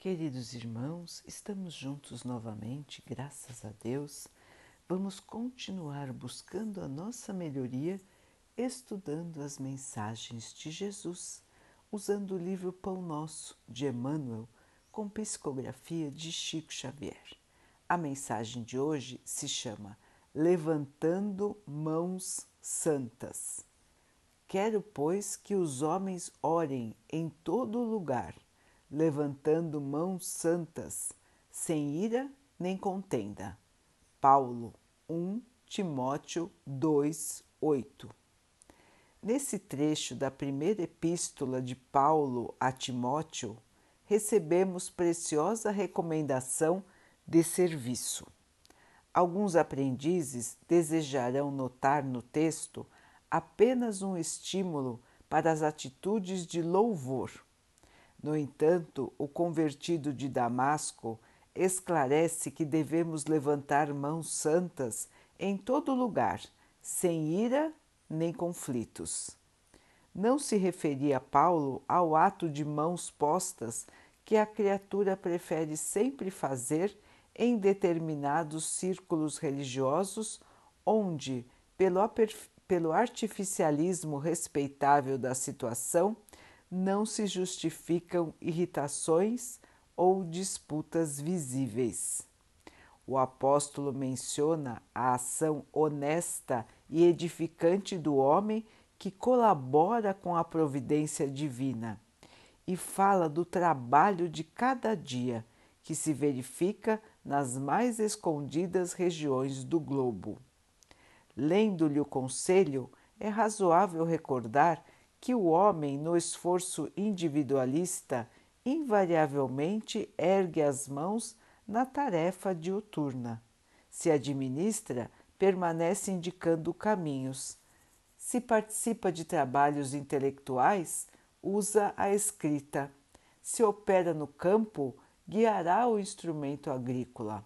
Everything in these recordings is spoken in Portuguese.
Queridos irmãos, estamos juntos novamente, graças a Deus. Vamos continuar buscando a nossa melhoria, estudando as mensagens de Jesus, usando o livro Pão Nosso de Emmanuel, com psicografia de Chico Xavier. A mensagem de hoje se chama Levantando Mãos Santas. Quero, pois, que os homens orem em todo lugar levantando mãos santas, sem ira nem contenda. Paulo 1 Timóteo 2, 8. Nesse trecho da primeira epístola de Paulo a Timóteo, recebemos preciosa recomendação de serviço. Alguns aprendizes desejarão notar no texto apenas um estímulo para as atitudes de louvor no entanto, o convertido de Damasco esclarece que devemos levantar mãos santas em todo lugar, sem ira nem conflitos. Não se referia Paulo ao ato de mãos postas que a criatura prefere sempre fazer em determinados círculos religiosos, onde, pelo, pelo artificialismo respeitável da situação, não se justificam irritações ou disputas visíveis. O apóstolo menciona a ação honesta e edificante do homem que colabora com a providência divina e fala do trabalho de cada dia que se verifica nas mais escondidas regiões do globo. Lendo-lhe o conselho, é razoável recordar que o homem, no esforço individualista, invariavelmente ergue as mãos na tarefa diuturna. Se administra, permanece indicando caminhos. Se participa de trabalhos intelectuais, usa a escrita. Se opera no campo, guiará o instrumento agrícola.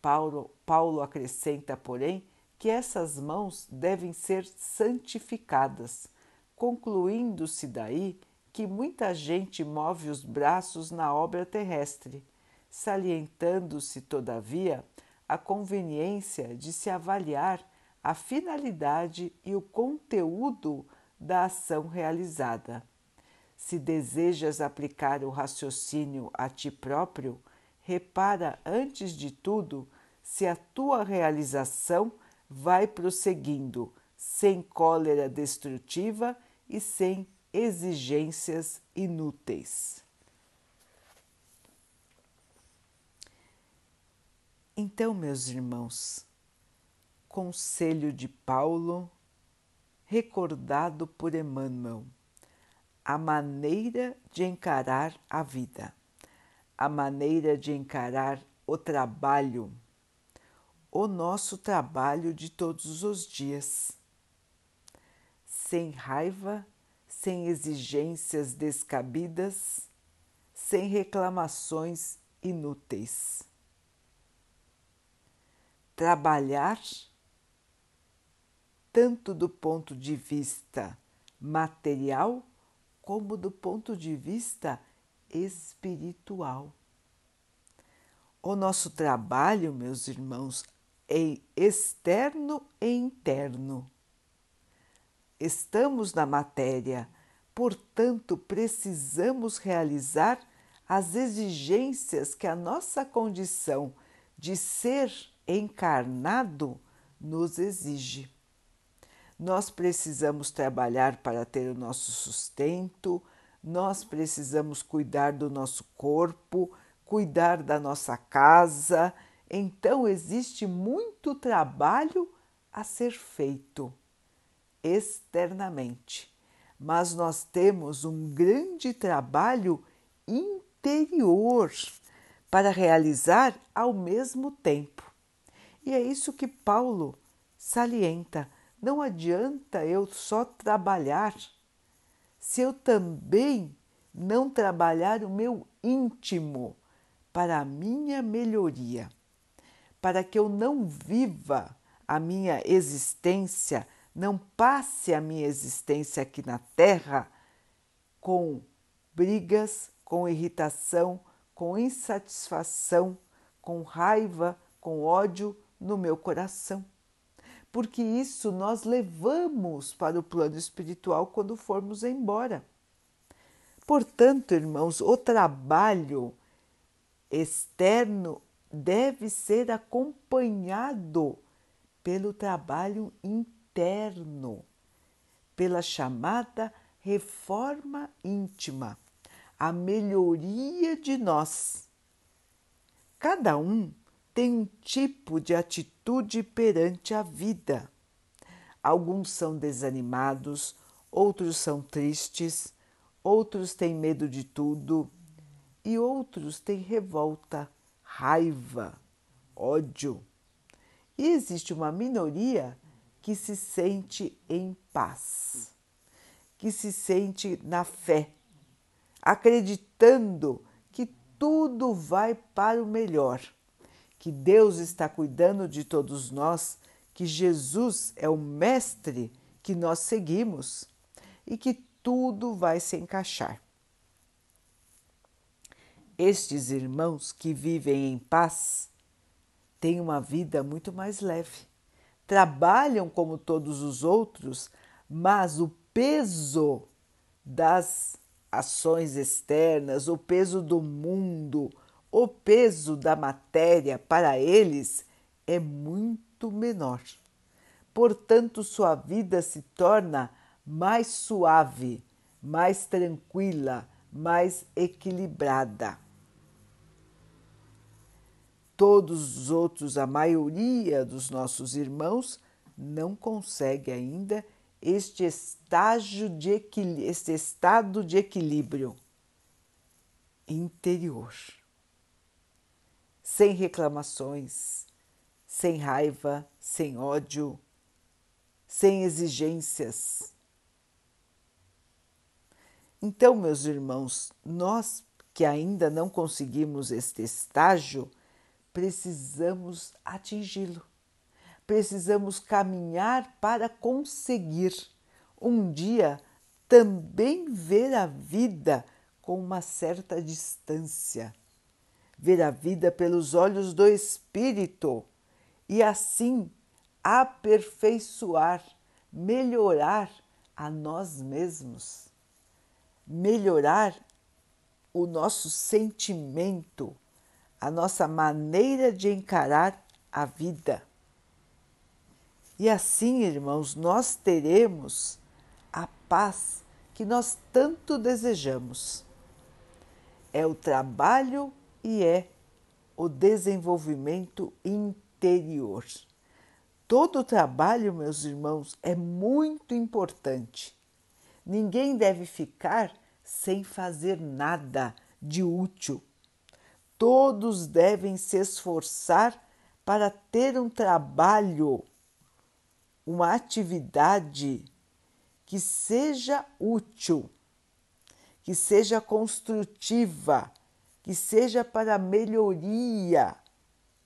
Paulo, Paulo acrescenta, porém, que essas mãos devem ser santificadas concluindo-se daí que muita gente move os braços na obra terrestre, salientando-se, todavia, a conveniência de se avaliar a finalidade e o conteúdo da ação realizada. Se desejas aplicar o raciocínio a ti próprio, repara antes de tudo se a tua realização vai prosseguindo sem cólera destrutiva e sem exigências inúteis. Então, meus irmãos, conselho de Paulo, recordado por Emmanuel, a maneira de encarar a vida, a maneira de encarar o trabalho, o nosso trabalho de todos os dias sem raiva, sem exigências descabidas, sem reclamações inúteis. Trabalhar, tanto do ponto de vista material como do ponto de vista espiritual. O nosso trabalho, meus irmãos, é externo e interno Estamos na matéria, portanto, precisamos realizar as exigências que a nossa condição de ser encarnado nos exige. Nós precisamos trabalhar para ter o nosso sustento, nós precisamos cuidar do nosso corpo, cuidar da nossa casa. Então, existe muito trabalho a ser feito externamente, mas nós temos um grande trabalho interior para realizar ao mesmo tempo. E é isso que Paulo salienta. Não adianta eu só trabalhar se eu também não trabalhar o meu íntimo para a minha melhoria, para que eu não viva a minha existência não passe a minha existência aqui na Terra com brigas, com irritação, com insatisfação, com raiva, com ódio no meu coração. Porque isso nós levamos para o plano espiritual quando formos embora. Portanto, irmãos, o trabalho externo deve ser acompanhado pelo trabalho interno, pela chamada reforma íntima, a melhoria de nós. Cada um tem um tipo de atitude perante a vida. Alguns são desanimados, outros são tristes, outros têm medo de tudo e outros têm revolta, raiva, ódio. E existe uma minoria que se sente em paz, que se sente na fé, acreditando que tudo vai para o melhor, que Deus está cuidando de todos nós, que Jesus é o Mestre que nós seguimos e que tudo vai se encaixar. Estes irmãos que vivem em paz têm uma vida muito mais leve. Trabalham como todos os outros, mas o peso das ações externas, o peso do mundo, o peso da matéria para eles é muito menor. Portanto, sua vida se torna mais suave, mais tranquila, mais equilibrada. Todos os outros, a maioria dos nossos irmãos, não consegue ainda este estágio de este estado de equilíbrio interior. Sem reclamações, sem raiva, sem ódio, sem exigências. Então, meus irmãos, nós que ainda não conseguimos este estágio, precisamos atingi-lo. Precisamos caminhar para conseguir um dia também ver a vida com uma certa distância, ver a vida pelos olhos do Espírito e assim aperfeiçoar, melhorar a nós mesmos, melhorar o nosso sentimento a nossa maneira de encarar a vida. E assim, irmãos, nós teremos a paz que nós tanto desejamos. É o trabalho e é o desenvolvimento interior. Todo trabalho, meus irmãos, é muito importante. Ninguém deve ficar sem fazer nada de útil todos devem se esforçar para ter um trabalho, uma atividade que seja útil, que seja construtiva, que seja para a melhoria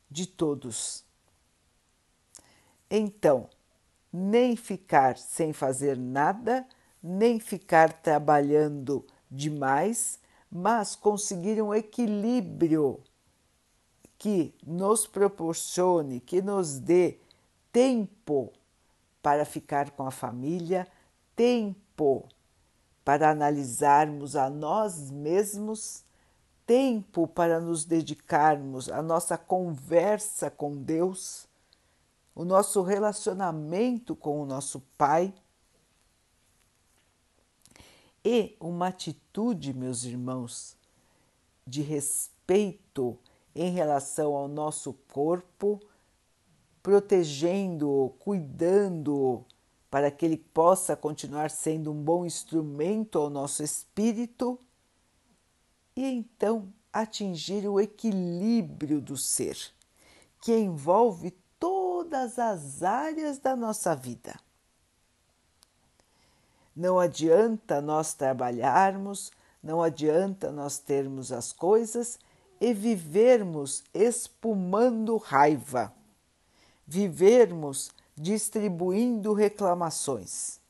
de todos. Então, nem ficar sem fazer nada, nem ficar trabalhando demais mas conseguir um equilíbrio que nos proporcione, que nos dê tempo para ficar com a família, tempo para analisarmos a nós mesmos, tempo para nos dedicarmos à nossa conversa com Deus, o nosso relacionamento com o nosso Pai e uma atitude, meus irmãos, de respeito em relação ao nosso corpo, protegendo-o, cuidando-o, para que ele possa continuar sendo um bom instrumento ao nosso espírito e então atingir o equilíbrio do ser, que envolve todas as áreas da nossa vida. Não adianta nós trabalharmos, não adianta nós termos as coisas e vivermos espumando raiva, vivermos distribuindo reclamações.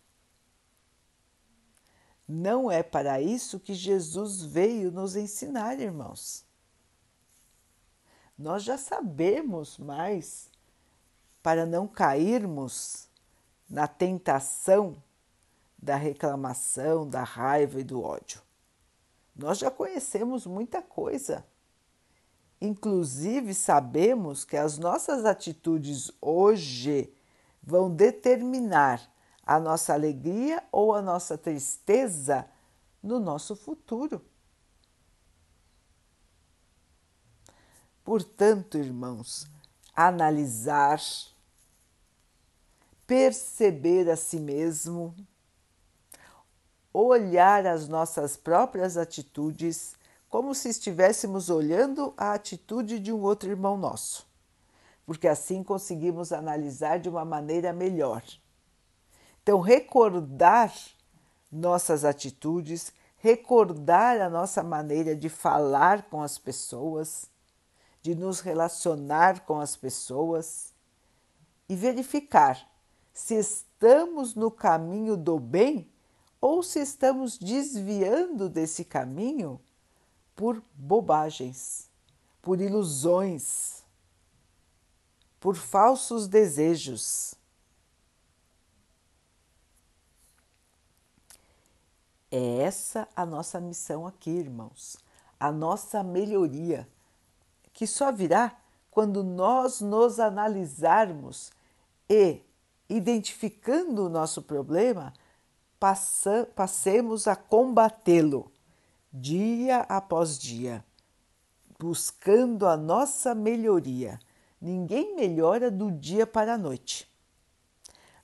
Não é para isso que Jesus veio nos ensinar, irmãos. nós já sabemos mais para não cairmos na tentação da reclamação, da raiva e do ódio. Nós já conhecemos muita coisa. Inclusive, sabemos que as nossas atitudes hoje vão determinar a nossa alegria ou a nossa tristeza no nosso futuro. Portanto, irmãos, analisar, perceber a si mesmo, olhar as nossas próprias atitudes como se estivéssemos olhando a atitude de um outro irmão nosso, porque assim conseguimos analisar de uma maneira melhor. Então, recordar nossas atitudes, recordar a nossa maneira de falar com as pessoas, de nos relacionar com as pessoas e verificar se estamos no caminho do bem ou se estamos desviando desse caminho por bobagens, por ilusões, por falsos desejos. É essa a nossa missão aqui, irmãos, a nossa melhoria, que só virá quando nós nos analisarmos e, identificando o nosso problema, passemos a combatê-lo dia após dia, buscando a nossa melhoria. Ninguém melhora do dia para a noite,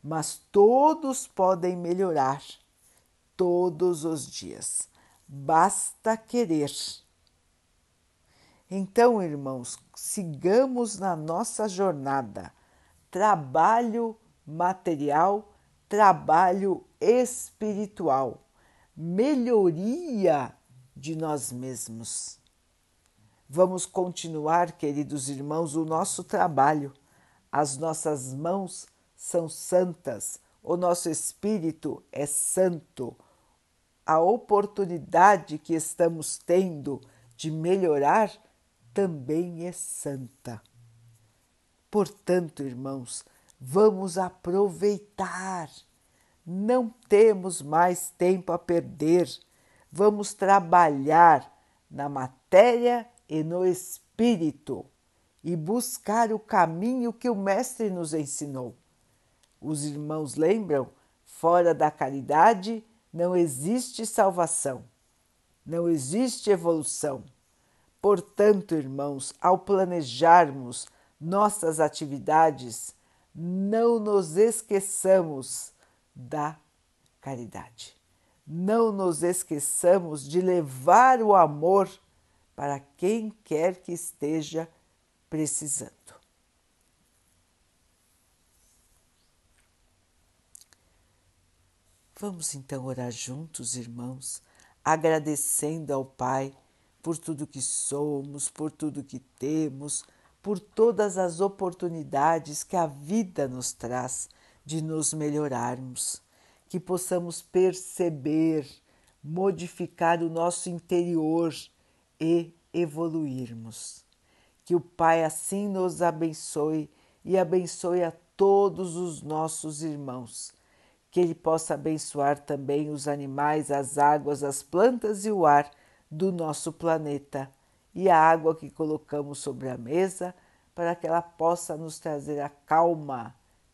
mas todos podem melhorar todos os dias. Basta querer. Então, irmãos, sigamos na nossa jornada. Trabalho material trabalho espiritual, melhoria de nós mesmos. Vamos continuar, queridos irmãos, o nosso trabalho. As nossas mãos são santas, o nosso espírito é santo. A oportunidade que estamos tendo de melhorar também é santa. Portanto, irmãos, Vamos aproveitar. Não temos mais tempo a perder. Vamos trabalhar na matéria e no espírito e buscar o caminho que o Mestre nos ensinou. Os irmãos lembram? Fora da caridade não existe salvação, não existe evolução. Portanto, irmãos, ao planejarmos nossas atividades, não nos esqueçamos da caridade. Não nos esqueçamos de levar o amor para quem quer que esteja precisando. Vamos então orar juntos, irmãos, agradecendo ao Pai por tudo que somos, por tudo que temos por todas as oportunidades que a vida nos traz de nos melhorarmos, que possamos perceber, modificar o nosso interior e evoluirmos. Que o Pai assim nos abençoe e abençoe a todos os nossos irmãos. Que Ele possa abençoar também os animais, as águas, as plantas e o ar do nosso planeta e a água que colocamos sobre a mesa para que ela possa nos trazer a calma